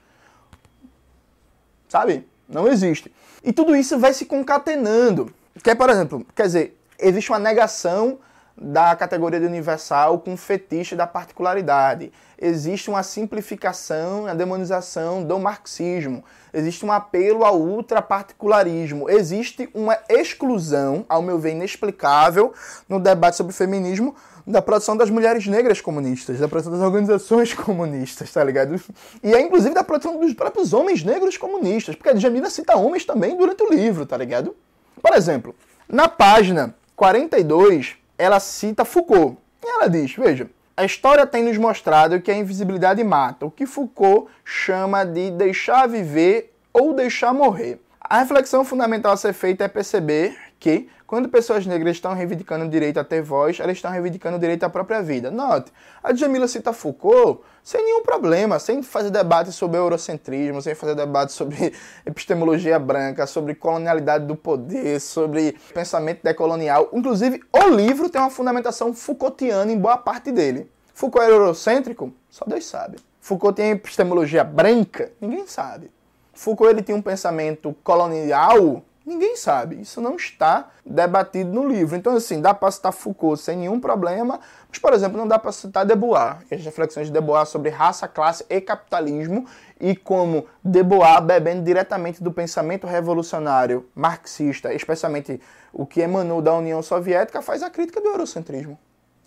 Sabe? Não existe. E tudo isso vai se concatenando. Que é, por exemplo, quer dizer, existe uma negação da categoria de universal com fetiche da particularidade. Existe uma simplificação, a demonização do marxismo. Existe um apelo ao ultraparticularismo. Existe uma exclusão, ao meu ver, inexplicável no debate sobre feminismo da produção das mulheres negras comunistas, da produção das organizações comunistas, tá ligado? E é inclusive da produção dos próprios homens negros comunistas, porque a Djamila cita homens também durante o livro, tá ligado? Por exemplo, na página 42, ela cita Foucault. E ela diz: veja, a história tem nos mostrado que a invisibilidade mata, o que Foucault chama de deixar viver ou deixar morrer. A reflexão fundamental a ser feita é perceber que, quando pessoas negras estão reivindicando o direito a ter voz, elas estão reivindicando o direito à própria vida. Note, a Djamila cita Foucault sem nenhum problema, sem fazer debate sobre eurocentrismo, sem fazer debate sobre epistemologia branca, sobre colonialidade do poder, sobre pensamento decolonial. Inclusive, o livro tem uma fundamentação Foucaultiana em boa parte dele. Foucault era eurocêntrico? Só Deus sabe. Foucault tem epistemologia branca? Ninguém sabe. Foucault ele tinha um pensamento colonial? Ninguém sabe. Isso não está debatido no livro. Então, assim, dá para citar Foucault sem nenhum problema, mas, por exemplo, não dá para citar Debois. As reflexões de Debois sobre raça, classe e capitalismo e como Debois, bebendo diretamente do pensamento revolucionário marxista, especialmente o que emanou da União Soviética, faz a crítica do eurocentrismo.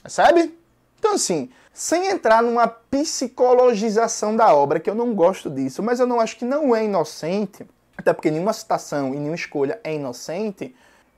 Percebe? Então, assim, sem entrar numa psicologização da obra, que eu não gosto disso, mas eu não acho que não é inocente, até porque nenhuma citação e nenhuma escolha é inocente,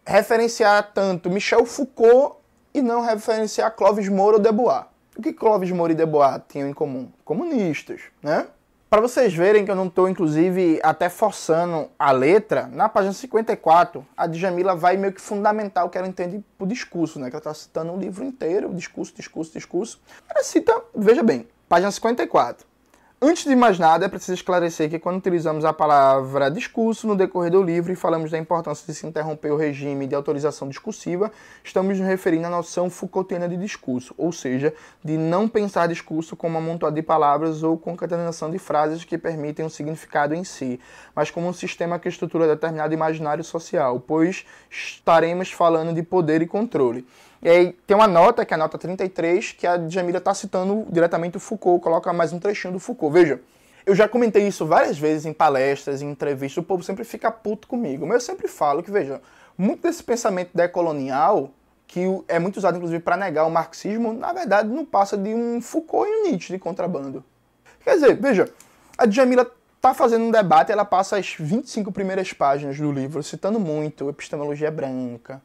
referenciar tanto Michel Foucault e não referenciar Clóvis Moura ou Debois. O que Clóvis Moura e Debois tinham em comum? Comunistas, né? Para vocês verem que eu não estou, inclusive, até forçando a letra, na página 54, a Djamila vai meio que fundamentar o que ela entende por discurso, né? Que ela está citando o livro inteiro, discurso, discurso, discurso. Ela cita, veja bem, página 54. Antes de mais nada, é preciso esclarecer que quando utilizamos a palavra discurso no decorrer do livro e falamos da importância de se interromper o regime de autorização discursiva, estamos nos referindo à noção Foucaultiana de discurso, ou seja, de não pensar discurso como amontoado de palavras ou concatenação de frases que permitem um significado em si, mas como um sistema que estrutura determinado imaginário social, pois estaremos falando de poder e controle. E aí tem uma nota, que é a nota 33, que a Jamila está citando diretamente o Foucault, coloca mais um trechinho do Foucault. Veja, eu já comentei isso várias vezes em palestras, em entrevistas, o povo sempre fica puto comigo, mas eu sempre falo que, veja, muito desse pensamento decolonial, que é muito usado inclusive para negar o marxismo, na verdade não passa de um Foucault e um Nietzsche de contrabando. Quer dizer, veja, a Djamila está fazendo um debate, ela passa as 25 primeiras páginas do livro citando muito epistemologia branca,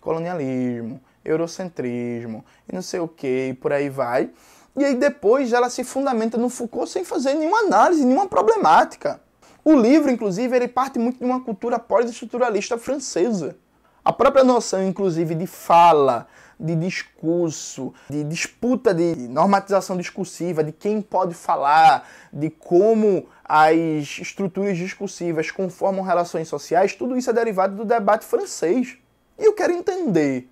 colonialismo, eurocentrismo e não sei o que, e por aí vai. E aí depois ela se fundamenta no Foucault sem fazer nenhuma análise, nenhuma problemática. O livro, inclusive, ele parte muito de uma cultura pós-estruturalista francesa. A própria noção, inclusive, de fala, de discurso, de disputa de normatização discursiva, de quem pode falar, de como as estruturas discursivas conformam relações sociais, tudo isso é derivado do debate francês. E eu quero entender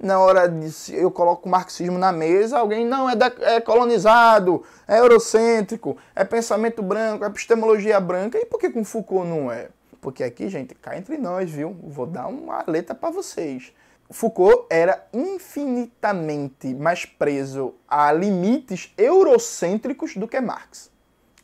na hora de eu coloco o marxismo na mesa, alguém não é, é colonizado, é eurocêntrico, é pensamento branco, é epistemologia branca, e por que com Foucault não é? Porque aqui, gente, cá entre nós, viu? Vou dar uma letra para vocês. Foucault era infinitamente mais preso a limites eurocêntricos do que Marx.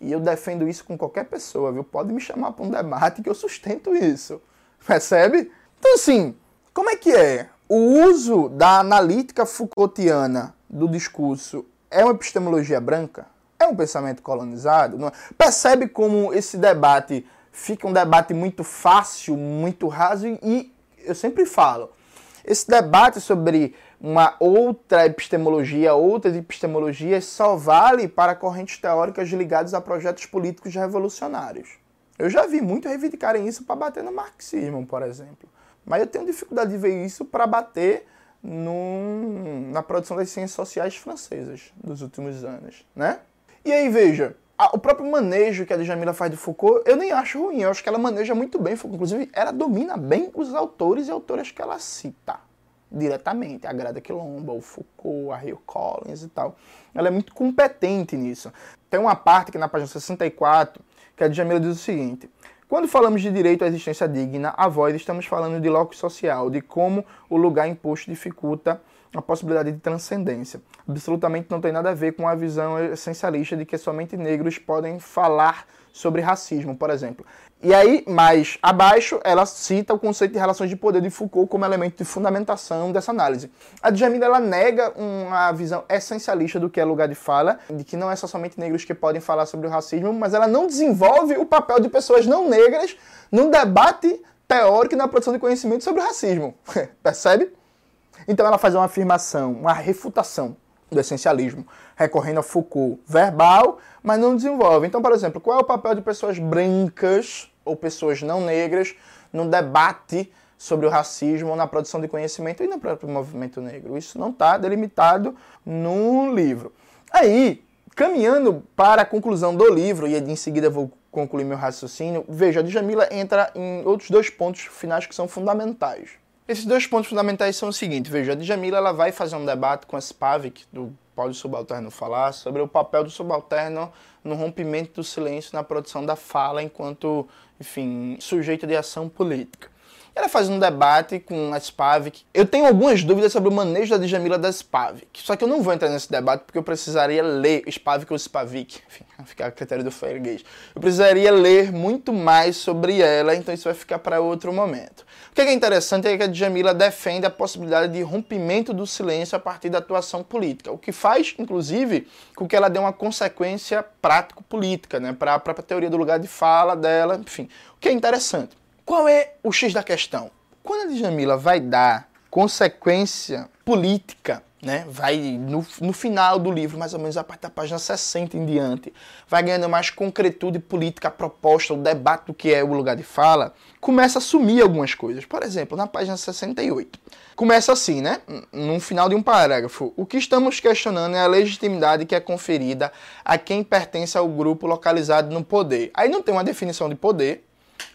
E eu defendo isso com qualquer pessoa, viu? Pode me chamar para um debate que eu sustento isso. Percebe? Então, assim, como é que é? O uso da analítica Foucaultiana do discurso é uma epistemologia branca? é um pensamento colonizado? É? Percebe como esse debate fica um debate muito fácil, muito raso e eu sempre falo, esse debate sobre uma outra epistemologia, outras epistemologias, só vale para correntes teóricas ligadas a projetos políticos revolucionários. Eu já vi muito reivindicarem isso para bater no marxismo, por exemplo. Mas eu tenho dificuldade de ver isso para bater no, na produção das ciências sociais francesas dos últimos anos, né? E aí, veja, a, o próprio manejo que a Djamila faz de Foucault, eu nem acho ruim, eu acho que ela maneja muito bem Foucault. Inclusive, ela domina bem os autores e autoras que ela cita diretamente, a Grada Quilomba, o Foucault, a Rio Collins e tal. Ela é muito competente nisso. Tem uma parte que na página 64 que a Djamila diz o seguinte: quando falamos de direito à existência digna, a voz estamos falando de locus social, de como o lugar imposto dificulta a possibilidade de transcendência. Absolutamente não tem nada a ver com a visão essencialista de que somente negros podem falar sobre racismo, por exemplo. E aí, mais abaixo, ela cita o conceito de relações de poder de Foucault como elemento de fundamentação dessa análise. A Djamila ela nega uma visão essencialista do que é lugar de fala, de que não é só somente negros que podem falar sobre o racismo, mas ela não desenvolve o papel de pessoas não negras num debate teórico e na produção de conhecimento sobre o racismo. Percebe? Então ela faz uma afirmação, uma refutação do essencialismo, recorrendo a Foucault verbal, mas não desenvolve. Então, por exemplo, qual é o papel de pessoas brancas ou pessoas não negras no debate sobre o racismo na produção de conhecimento e no próprio movimento negro? Isso não está delimitado no livro. Aí, caminhando para a conclusão do livro, e em seguida vou concluir meu raciocínio, veja, a Djamila entra em outros dois pontos finais que são fundamentais. Esses dois pontos fundamentais são o seguinte, veja, a Djamila ela vai fazer um debate com a Spavik, do Pode Subalterno falar, sobre o papel do subalterno no rompimento do silêncio na produção da fala enquanto, enfim, sujeito de ação política. Ela faz um debate com a Spavik. Eu tenho algumas dúvidas sobre o manejo da Djamila da Spavik. Só que eu não vou entrar nesse debate porque eu precisaria ler Spavik ou Spavik. Enfim, vai ficar a critério do freguês. Eu precisaria ler muito mais sobre ela, então isso vai ficar para outro momento. O que é interessante é que a Djamila defende a possibilidade de rompimento do silêncio a partir da atuação política, o que faz, inclusive, com que ela dê uma consequência prático-política né, para a própria teoria do lugar de fala dela, enfim. O que é interessante. Qual é o X da questão? Quando a Djamila vai dar consequência política, né, vai no, no final do livro, mais ou menos a partir da página 60 em diante, vai ganhando mais concretude política, a proposta, o debate do que é o lugar de fala, começa a sumir algumas coisas. Por exemplo, na página 68. Começa assim, né? No final de um parágrafo. O que estamos questionando é a legitimidade que é conferida a quem pertence ao grupo localizado no poder. Aí não tem uma definição de poder,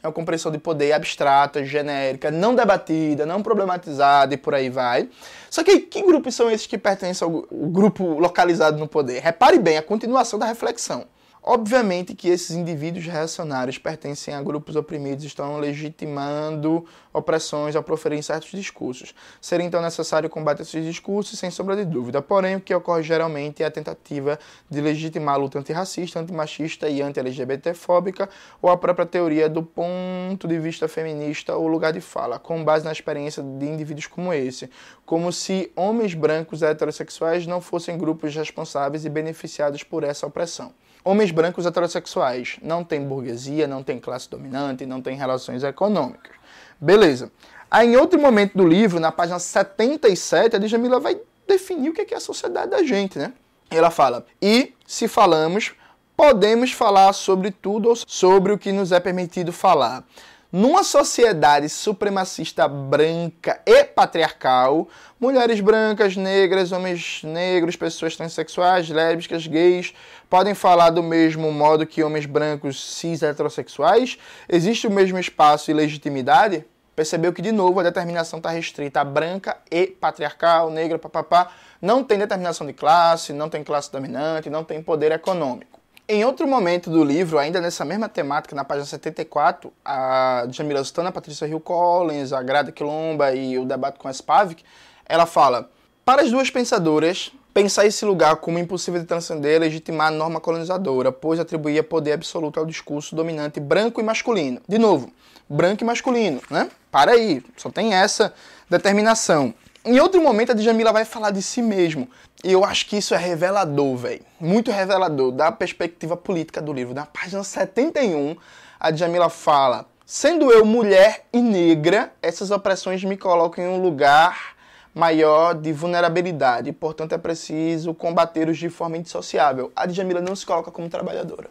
é uma compreensão de poder abstrata, genérica, não debatida, não problematizada e por aí vai. Só que que grupos são esses que pertencem ao grupo localizado no poder? Repare bem a continuação da reflexão. Obviamente que esses indivíduos reacionários pertencem a grupos oprimidos e estão legitimando opressões ao proferir certos discursos. Seria então necessário combater esses discursos, sem sombra de dúvida. Porém, o que ocorre geralmente é a tentativa de legitimar a luta antirracista, antimachista e anti-LGBT-fóbica, ou a própria teoria do ponto de vista feminista ou lugar de fala, com base na experiência de indivíduos como esse, como se homens brancos heterossexuais não fossem grupos responsáveis e beneficiados por essa opressão homens brancos heterossexuais. Não tem burguesia, não tem classe dominante, não tem relações econômicas. Beleza. Aí, em outro momento do livro, na página 77, a Djamila vai definir o que é a sociedade da gente, né? Ela fala: e se falamos, podemos falar sobre tudo ou sobre o que nos é permitido falar. Numa sociedade supremacista branca e patriarcal, mulheres brancas, negras, homens negros, pessoas transexuais, lésbicas, gays podem falar do mesmo modo que homens brancos cis heterossexuais? Existe o mesmo espaço e legitimidade? Percebeu que, de novo, a determinação está restrita a branca e patriarcal, negra, papapá. Não tem determinação de classe, não tem classe dominante, não tem poder econômico. Em outro momento do livro, ainda nessa mesma temática, na página 74, a Jamila Stana, a Patrícia Hill Collins, a Grada Quilomba e o debate com a Spavik, ela fala: Para as duas pensadoras, pensar esse lugar como impossível de transcender legitimar a norma colonizadora, pois atribuía poder absoluto ao discurso dominante branco e masculino. De novo, branco e masculino, né? Para aí, só tem essa determinação. Em outro momento, a Djamila vai falar de si mesmo. E eu acho que isso é revelador, velho. Muito revelador da perspectiva política do livro. Na página 71, a Djamila fala: Sendo eu mulher e negra, essas opressões me colocam em um lugar maior de vulnerabilidade. Portanto, é preciso combatê-los de forma indissociável. A Djamila não se coloca como trabalhadora.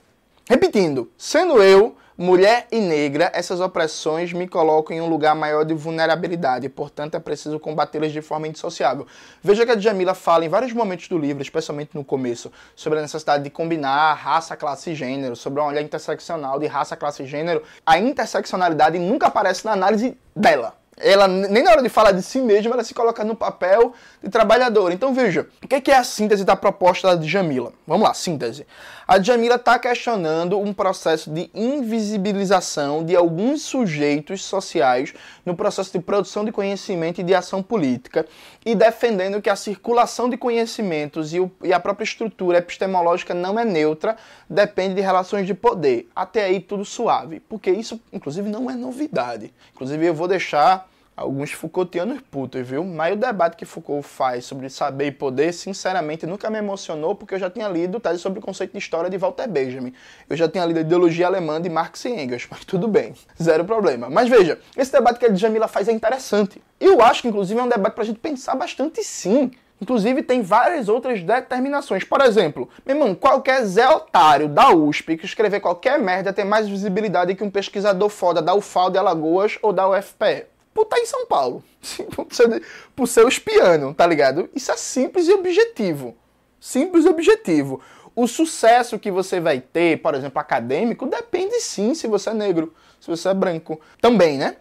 Repetindo, sendo eu mulher e negra, essas opressões me colocam em um lugar maior de vulnerabilidade, portanto é preciso combatê-las de forma indissociável. Veja que a Djamila fala em vários momentos do livro, especialmente no começo, sobre a necessidade de combinar raça, classe e gênero, sobre uma olhar interseccional de raça, classe e gênero. A interseccionalidade nunca aparece na análise dela ela nem na hora de falar de si mesma, ela se coloca no papel de trabalhadora. Então veja, o que é a síntese da proposta de Jamila? Vamos lá, síntese. A Jamila está questionando um processo de invisibilização de alguns sujeitos sociais no processo de produção de conhecimento e de ação política e defendendo que a circulação de conhecimentos e, o, e a própria estrutura epistemológica não é neutra, depende de relações de poder. Até aí tudo suave, porque isso, inclusive, não é novidade. Inclusive, eu vou deixar alguns Foucaultianos putos, viu? Mas o debate que Foucault faz sobre saber e poder, sinceramente, nunca me emocionou, porque eu já tinha lido tese sobre o conceito de história de Walter Benjamin. Eu já tinha lido a ideologia alemã de Marx e Engels, mas tudo bem, zero problema. Mas veja, esse debate que a Djamila faz é interessante. Eu acho que, inclusive, é um debate para a gente pensar bastante sim. Inclusive, tem várias outras determinações. Por exemplo, meu irmão, qualquer Zé Otário da USP que escrever qualquer merda tem mais visibilidade que um pesquisador foda da UFAL de Alagoas ou da UFPE por estar em São Paulo. por, ser, por ser os piano, tá ligado? Isso é simples e objetivo. Simples e objetivo. O sucesso que você vai ter, por exemplo, acadêmico, depende sim se você é negro, se você é branco. Também, né?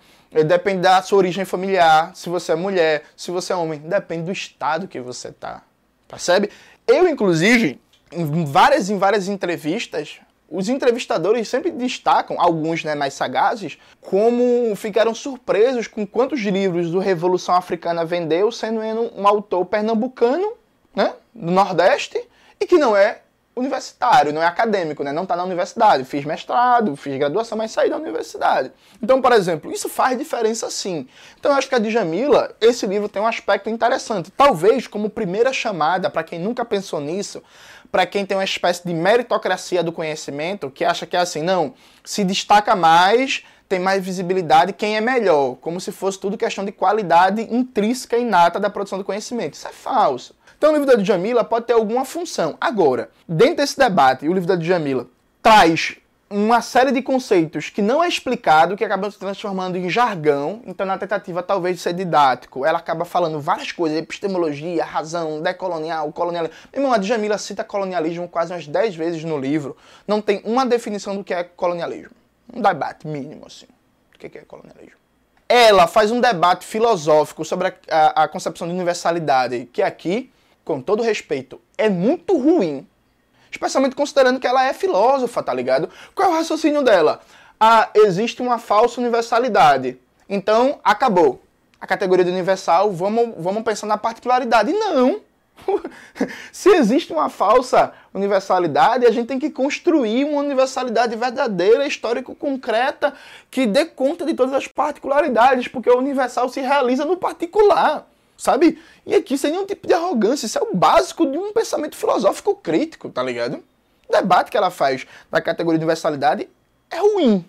Depende da sua origem familiar, se você é mulher, se você é homem. Depende do estado que você tá. Percebe? Eu, inclusive, em várias, em várias entrevistas, os entrevistadores sempre destacam, alguns né, mais sagazes, como ficaram surpresos com quantos livros do Revolução Africana vendeu, sendo um autor pernambucano, né, do Nordeste, e que não é universitário, não é acadêmico, né? não está na universidade. Fiz mestrado, fiz graduação, mas saí da universidade. Então, por exemplo, isso faz diferença sim. Então, eu acho que a Djamila, esse livro tem um aspecto interessante. Talvez como primeira chamada, para quem nunca pensou nisso, para quem tem uma espécie de meritocracia do conhecimento, que acha que é assim, não, se destaca mais, tem mais visibilidade quem é melhor, como se fosse tudo questão de qualidade intrínseca e inata da produção do conhecimento. Isso é falso. Então o livro da Djamila pode ter alguma função. Agora, dentro desse debate, o livro da Djamila traz uma série de conceitos que não é explicado, que acabam se transformando em jargão. Então, na tentativa talvez de ser didático, ela acaba falando várias coisas, epistemologia, razão, decolonial, colonialismo. Meu irmão, a Djamila cita colonialismo quase umas 10 vezes no livro. Não tem uma definição do que é colonialismo. Um debate mínimo, assim, do que é colonialismo. Ela faz um debate filosófico sobre a, a, a concepção de universalidade, que aqui, com todo respeito, é muito ruim Especialmente considerando que ela é filósofa, tá ligado? Qual é o raciocínio dela? Ah, existe uma falsa universalidade. Então, acabou. A categoria de universal, vamos, vamos pensar na particularidade. Não! Se existe uma falsa universalidade, a gente tem que construir uma universalidade verdadeira, histórico-concreta, que dê conta de todas as particularidades, porque o universal se realiza no particular sabe? E aqui sem nenhum tipo de arrogância, isso é o básico de um pensamento filosófico crítico, tá ligado? O debate que ela faz da categoria de universalidade é ruim.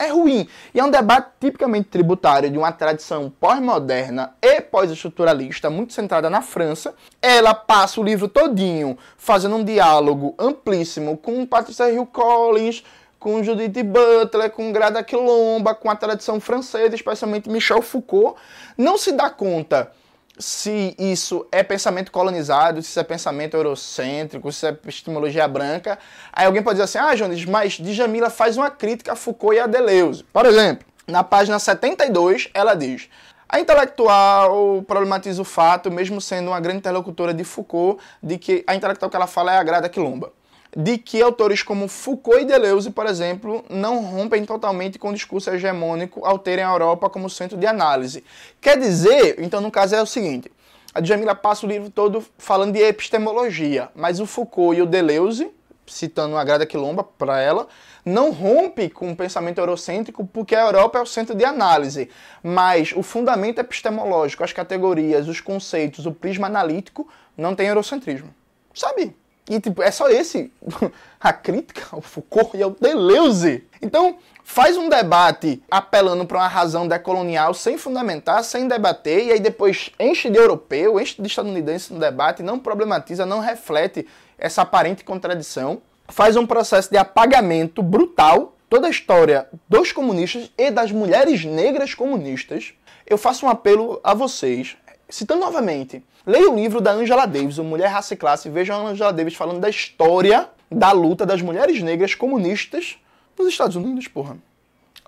É ruim. E é um debate tipicamente tributário de uma tradição pós-moderna e pós-estruturalista, muito centrada na França. Ela passa o livro todinho fazendo um diálogo amplíssimo com Patricia Hill Collins, com Judith Butler, com Grada Quilomba, com a tradição francesa, especialmente Michel Foucault. Não se dá conta se isso é pensamento colonizado, se isso é pensamento eurocêntrico, se isso é epistemologia branca. Aí alguém pode dizer assim, ah, Jones, mas Djamila faz uma crítica a Foucault e a Deleuze. Por exemplo, na página 72, ela diz... A intelectual problematiza o fato, mesmo sendo uma grande interlocutora de Foucault, de que a intelectual que ela fala é a Grada Quilomba de que autores como Foucault e Deleuze, por exemplo, não rompem totalmente com o discurso hegemônico ao terem a Europa como centro de análise. Quer dizer, então no caso é o seguinte, a Djamila passa o livro todo falando de epistemologia, mas o Foucault e o Deleuze citando a Grada Quilomba para ela, não rompe com o pensamento eurocêntrico porque a Europa é o centro de análise, mas o fundamento epistemológico, as categorias, os conceitos, o prisma analítico não tem eurocentrismo. Sabe? E tipo, é só esse a crítica ao Foucault e ao Deleuze. Então, faz um debate apelando para uma razão decolonial sem fundamentar, sem debater, e aí depois enche de europeu, enche de estadunidense no debate, não problematiza, não reflete essa aparente contradição. Faz um processo de apagamento brutal toda a história dos comunistas e das mulheres negras comunistas. Eu faço um apelo a vocês, citando novamente, leia o livro da Angela Davis, o Mulher, Raça e Classe, e vejam a Angela Davis falando da história da luta das mulheres negras comunistas nos Estados Unidos, porra.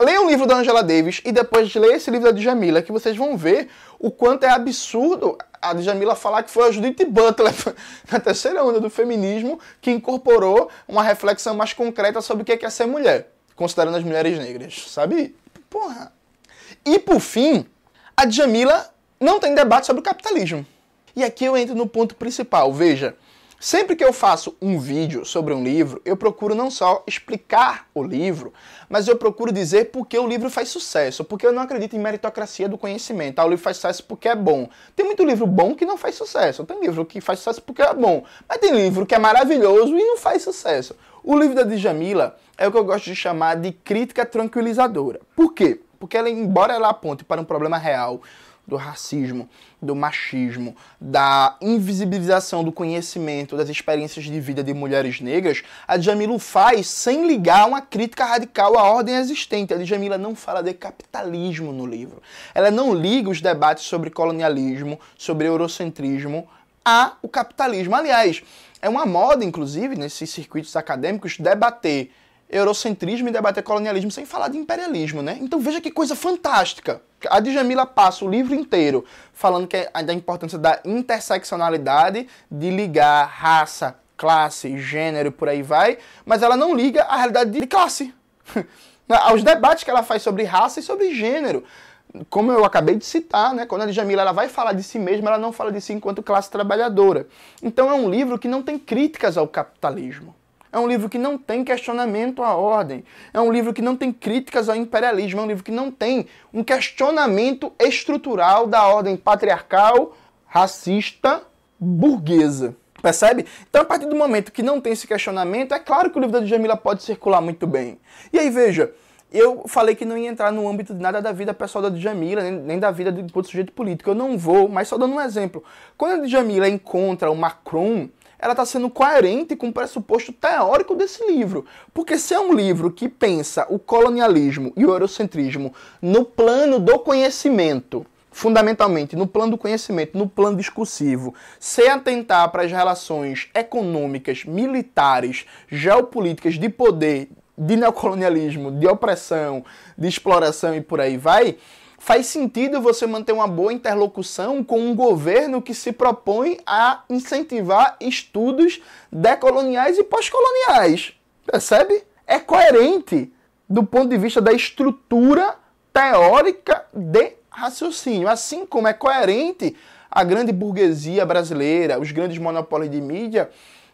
Leia o livro da Angela Davis e depois leia esse livro da Djamila, que vocês vão ver o quanto é absurdo a Djamila falar que foi a Judith Butler, na terceira onda do feminismo, que incorporou uma reflexão mais concreta sobre o que é ser mulher, considerando as mulheres negras, sabe? Porra. E por fim, a Djamila não tem debate sobre o capitalismo. E aqui eu entro no ponto principal. Veja, sempre que eu faço um vídeo sobre um livro, eu procuro não só explicar o livro, mas eu procuro dizer por que o livro faz sucesso. Porque eu não acredito em meritocracia do conhecimento. Ah, o livro faz sucesso porque é bom. Tem muito livro bom que não faz sucesso. Tem livro que faz sucesso porque é bom. Mas tem livro que é maravilhoso e não faz sucesso. O livro da Djamila é o que eu gosto de chamar de crítica tranquilizadora. Por quê? Porque ela, embora ela aponte para um problema real do racismo, do machismo, da invisibilização do conhecimento, das experiências de vida de mulheres negras, a Djamila faz sem ligar uma crítica radical à ordem existente. A Djamila não fala de capitalismo no livro. Ela não liga os debates sobre colonialismo, sobre eurocentrismo a o capitalismo. Aliás, é uma moda, inclusive, nesses circuitos acadêmicos, debater eurocentrismo e debater colonialismo sem falar de imperialismo, né? Então veja que coisa fantástica. A Djamila passa o livro inteiro falando que é da importância da interseccionalidade, de ligar raça, classe, gênero e por aí vai, mas ela não liga a realidade de classe. Aos debates que ela faz sobre raça e sobre gênero. Como eu acabei de citar, né? quando a Djamila ela vai falar de si mesma, ela não fala de si enquanto classe trabalhadora. Então é um livro que não tem críticas ao capitalismo. É um livro que não tem questionamento à ordem. É um livro que não tem críticas ao imperialismo. É um livro que não tem um questionamento estrutural da ordem patriarcal, racista, burguesa. Percebe? Então, a partir do momento que não tem esse questionamento, é claro que o livro da Djamila pode circular muito bem. E aí, veja, eu falei que não ia entrar no âmbito de nada da vida pessoal da Djamila, nem, nem da vida do sujeito político. Eu não vou, mas só dando um exemplo. Quando a Djamila encontra o Macron ela está sendo coerente com o pressuposto teórico desse livro. Porque se é um livro que pensa o colonialismo e o eurocentrismo no plano do conhecimento, fundamentalmente no plano do conhecimento, no plano discursivo, sem atentar para as relações econômicas, militares, geopolíticas, de poder, de neocolonialismo, de opressão, de exploração e por aí vai, faz sentido você manter uma boa interlocução com um governo que se propõe a incentivar estudos decoloniais e pós-coloniais. Percebe? É coerente do ponto de vista da estrutura teórica de raciocínio, assim como é coerente a grande burguesia brasileira, os grandes monopólios de mídia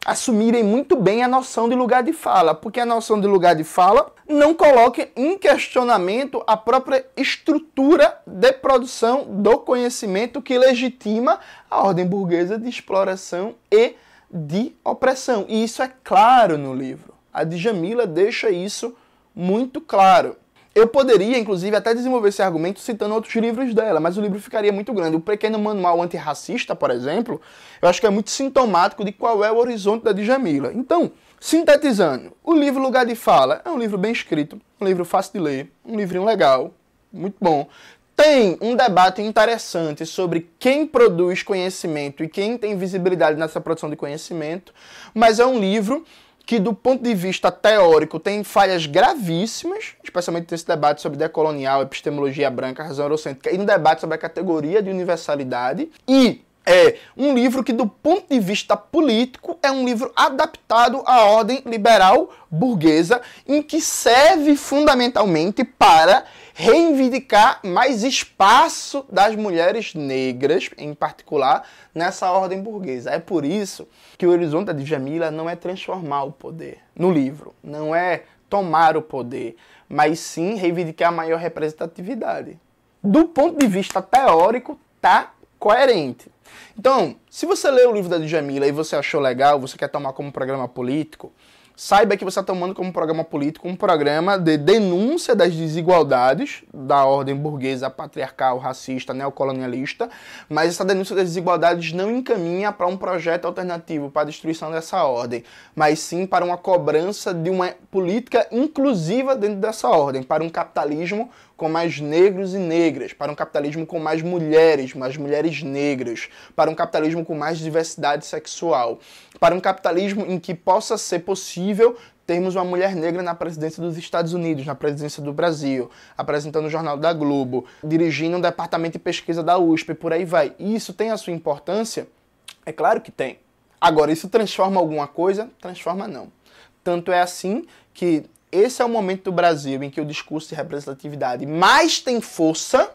assumirem muito bem a noção de lugar de fala, porque a noção de lugar de fala não coloca em questionamento a própria estrutura de produção do conhecimento que legitima a ordem burguesa de exploração e de opressão. E isso é claro no livro. A Djamila deixa isso muito claro. Eu poderia, inclusive, até desenvolver esse argumento citando outros livros dela, mas o livro ficaria muito grande. O Pequeno Manual Antirracista, por exemplo, eu acho que é muito sintomático de qual é o horizonte da Djamila. Então, sintetizando, o livro Lugar de Fala é um livro bem escrito, um livro fácil de ler, um livrinho legal, muito bom. Tem um debate interessante sobre quem produz conhecimento e quem tem visibilidade nessa produção de conhecimento, mas é um livro que do ponto de vista teórico tem falhas gravíssimas, especialmente nesse debate sobre decolonial, epistemologia branca, razão eurocêntrica, e no debate sobre a categoria de universalidade, e é um livro que, do ponto de vista político, é um livro adaptado à ordem liberal burguesa, em que serve fundamentalmente para reivindicar mais espaço das mulheres negras, em particular, nessa ordem burguesa. É por isso que o horizonte de Jamila não é transformar o poder no livro, não é tomar o poder, mas sim reivindicar maior representatividade. Do ponto de vista teórico, tá coerente. Então, se você lê o livro da Djamila e você achou legal, você quer tomar como programa político, saiba que você está tomando como programa político um programa de denúncia das desigualdades da ordem burguesa, patriarcal, racista, neocolonialista, mas essa denúncia das desigualdades não encaminha para um projeto alternativo para a destruição dessa ordem, mas sim para uma cobrança de uma política inclusiva dentro dessa ordem, para um capitalismo com mais negros e negras, para um capitalismo com mais mulheres, mais mulheres negras, para um capitalismo com mais diversidade sexual, para um capitalismo em que possa ser possível termos uma mulher negra na presidência dos Estados Unidos, na presidência do Brasil, apresentando o Jornal da Globo, dirigindo um departamento de pesquisa da USP, por aí vai. E isso tem a sua importância? É claro que tem. Agora, isso transforma alguma coisa? Transforma não. Tanto é assim que esse é o momento do Brasil em que o discurso de representatividade mais tem força.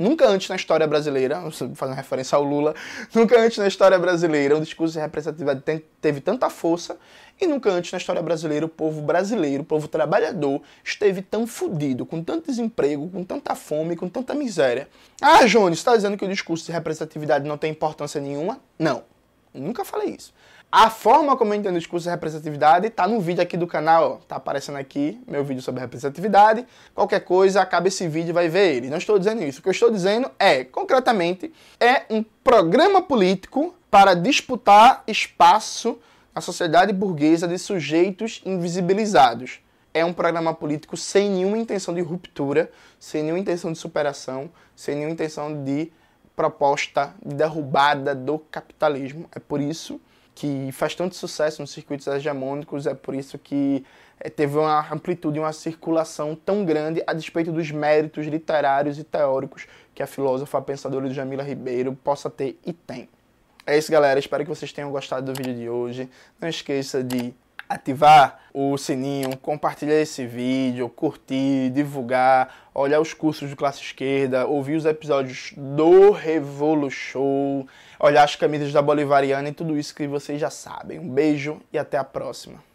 Nunca antes na história brasileira, fazendo referência ao Lula, nunca antes na história brasileira o discurso de representatividade teve tanta força e nunca antes na história brasileira o povo brasileiro, o povo trabalhador, esteve tão fodido, com tanto desemprego, com tanta fome, com tanta miséria. Ah, Jones, está dizendo que o discurso de representatividade não tem importância nenhuma? Não, nunca falei isso. A forma como eu entendo o discurso de representatividade está no vídeo aqui do canal, ó. tá aparecendo aqui meu vídeo sobre representatividade. Qualquer coisa, acaba esse vídeo e vai ver ele. Não estou dizendo isso. O que eu estou dizendo é, concretamente, é um programa político para disputar espaço na sociedade burguesa de sujeitos invisibilizados. É um programa político sem nenhuma intenção de ruptura, sem nenhuma intenção de superação, sem nenhuma intenção de proposta de derrubada do capitalismo. É por isso que faz tanto sucesso nos circuitos hegemônicos, é por isso que eh, teve uma amplitude, uma circulação tão grande a despeito dos méritos literários e teóricos que a filósofa a pensadora Jamila Ribeiro possa ter e tem. É isso, galera. Espero que vocês tenham gostado do vídeo de hoje. Não esqueça de ativar o sininho, compartilhar esse vídeo, curtir, divulgar, olhar os cursos de classe esquerda, ouvir os episódios do Revolu Show, olhar as camisas da Bolivariana e tudo isso que vocês já sabem. Um beijo e até a próxima.